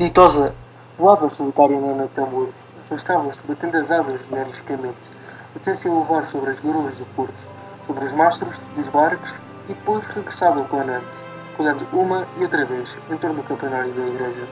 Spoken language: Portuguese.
Ditosa voava solitária na noite é tambor, afastava-se, batendo as asas energicamente, até se elevar sobre as garoas do porto, sobre os mastros dos barcos, e depois regressava com a planante, colhendo uma e outra vez em torno do campanário da igreja.